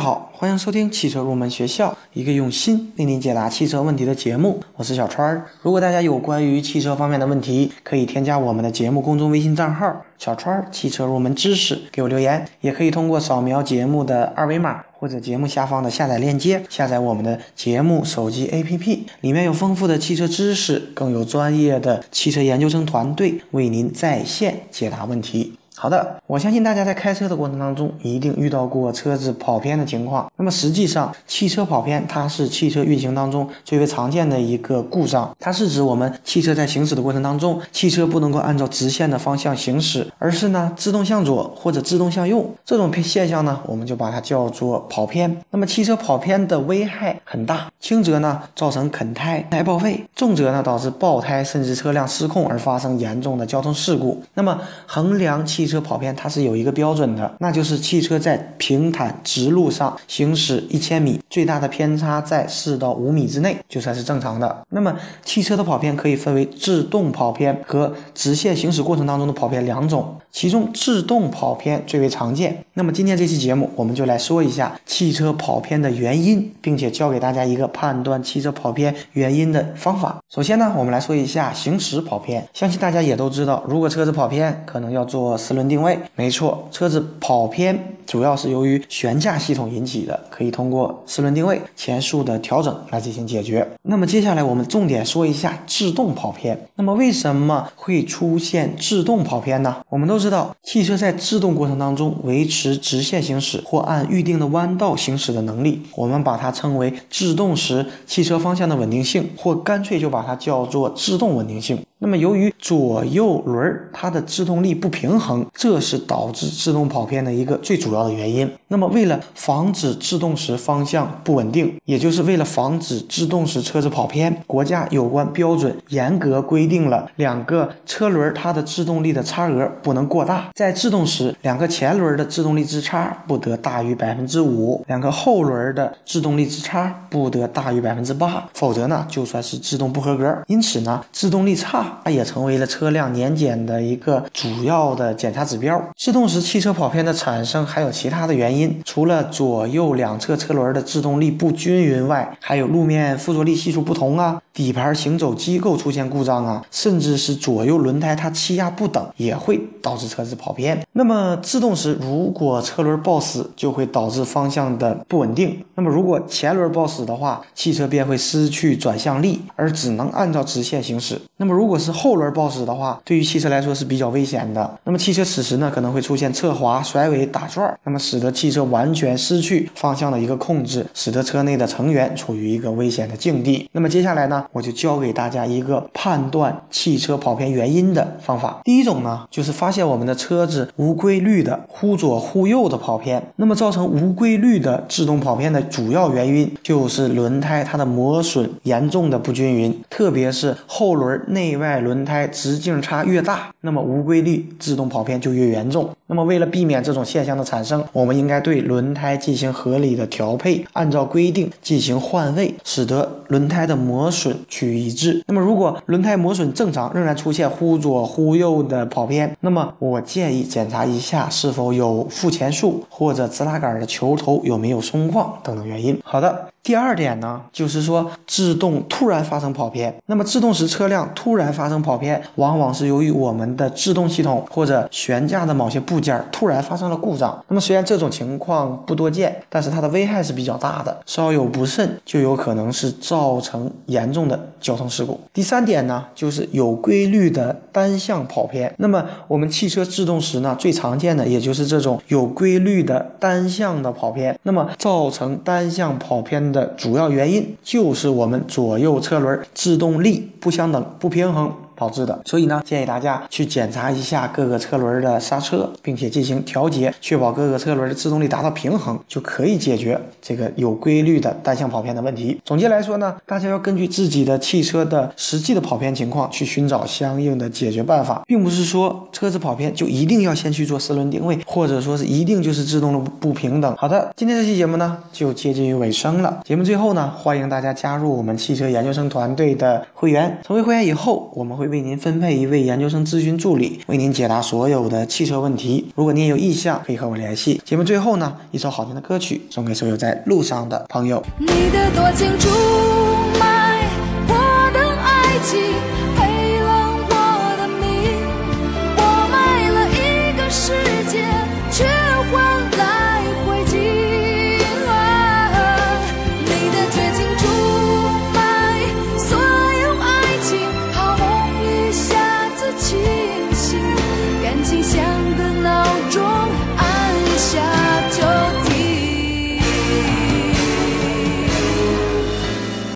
好，欢迎收听汽车入门学校，一个用心为您解答汽车问题的节目。我是小川儿。如果大家有关于汽车方面的问题，可以添加我们的节目公众微信账号“小川儿汽车入门知识”给我留言，也可以通过扫描节目的二维码或者节目下方的下载链接下载我们的节目手机 APP，里面有丰富的汽车知识，更有专业的汽车研究生团队为您在线解答问题。好的，我相信大家在开车的过程当中一定遇到过车子跑偏的情况。那么实际上，汽车跑偏它是汽车运行当中最为常见的一个故障，它是指我们汽车在行驶的过程当中，汽车不能够按照直线的方向行驶，而是呢自动向左或者自动向右。这种现象呢，我们就把它叫做跑偏。那么汽车跑偏的危害很大，轻则呢造成啃胎、胎报废，重则呢导致爆胎，甚至车辆失控而发生严重的交通事故。那么衡量汽车跑偏它是有一个标准的，那就是汽车在平坦直路上行驶一千米，最大的偏差在四到五米之内，就算是正常的。那么汽车的跑偏可以分为制动跑偏和直线行驶过程当中的跑偏两种，其中制动跑偏最为常见。那么今天这期节目，我们就来说一下汽车跑偏的原因，并且教给大家一个判断汽车跑偏原因的方法。首先呢，我们来说一下行驶跑偏，相信大家也都知道，如果车子跑偏，可能要做四轮定位。没错，车子跑偏主要是由于悬架系统引起的，可以通过四轮定位前束的调整来进行解决。那么接下来我们重点说一下制动跑偏。那么为什么会出现制动跑偏呢？我们都知道，汽车在制动过程当中维持直线行驶或按预定的弯道行驶的能力，我们把它称为制动时汽车方向的稳定性，或干脆就把它叫做制动稳定性。那么由于左右轮它的制动力不平衡，这是导致制动跑偏的一个最主要的原因。那么为了防止制动时方向不稳定，也就是为了防止制动时车子跑偏，国家有关标准严格规定了两个车轮它的制动力的差额不能过大。在制动时，两个前轮的制动力之差不得大于百分之五，两个后轮的制动力之差不得大于百分之八，否则呢就算是制动不合格。因此呢，制动力差。它也成为了车辆年检的一个主要的检查指标。制动时汽车跑偏的产生还有其他的原因，除了左右两侧车轮的制动力不均匀外，还有路面附着力系数不同啊，底盘行走机构出现故障啊，甚至是左右轮胎它气压不等，也会导致车子跑偏。那么制动时如果车轮抱死，就会导致方向的不稳定。那么如果前轮抱死的话，汽车便会失去转向力，而只能按照直线行驶。那么如果是后轮抱死的话，对于汽车来说是比较危险的。那么汽车此时呢，可能会出现侧滑、甩尾、打转，那么使得汽车完全失去方向的一个控制，使得车内的成员处于一个危险的境地。那么接下来呢，我就教给大家一个判断汽车跑偏原因的方法。第一种呢，就是发现我们的车子无规律的忽左忽右的跑偏。那么造成无规律的制动跑偏的主要原因，就是轮胎它的磨损严重的不均匀，特别是后轮内外。轮胎直径差越大，那么无规律制动跑偏就越严重。那么为了避免这种现象的产生，我们应该对轮胎进行合理的调配，按照规定进行换位，使得轮胎的磨损趋于一致。那么如果轮胎磨损正常，仍然出现忽左忽右的跑偏，那么我建议检查一下是否有副前束或者直拉杆的球头有没有松旷等等原因。好的，第二点呢，就是说制动突然发生跑偏。那么制动时车辆突然发发生跑偏，往往是由于我们的制动系统或者悬架的某些部。件突然发生了故障，那么虽然这种情况不多见，但是它的危害是比较大的，稍有不慎就有可能是造成严重的交通事故。第三点呢，就是有规律的单向跑偏。那么我们汽车制动时呢，最常见的也就是这种有规律的单向的跑偏。那么造成单向跑偏的主要原因，就是我们左右车轮制动力不相等、不平衡。导致的，所以呢，建议大家去检查一下各个车轮的刹车，并且进行调节，确保各个车轮的制动力达到平衡，就可以解决这个有规律的单向跑偏的问题。总结来说呢，大家要根据自己的汽车的实际的跑偏情况去寻找相应的解决办法，并不是说车子跑偏就一定要先去做四轮定位，或者说是一定就是制动的不平等。好的，今天这期节目呢就接近于尾声了。节目最后呢，欢迎大家加入我们汽车研究生团队的会员，成为会员以后，我们会。为您分配一位研究生咨询助理，为您解答所有的汽车问题。如果您也有意向，可以和我联系。节目最后呢，一首好听的歌曲送给所有在路上的朋友。你的多情注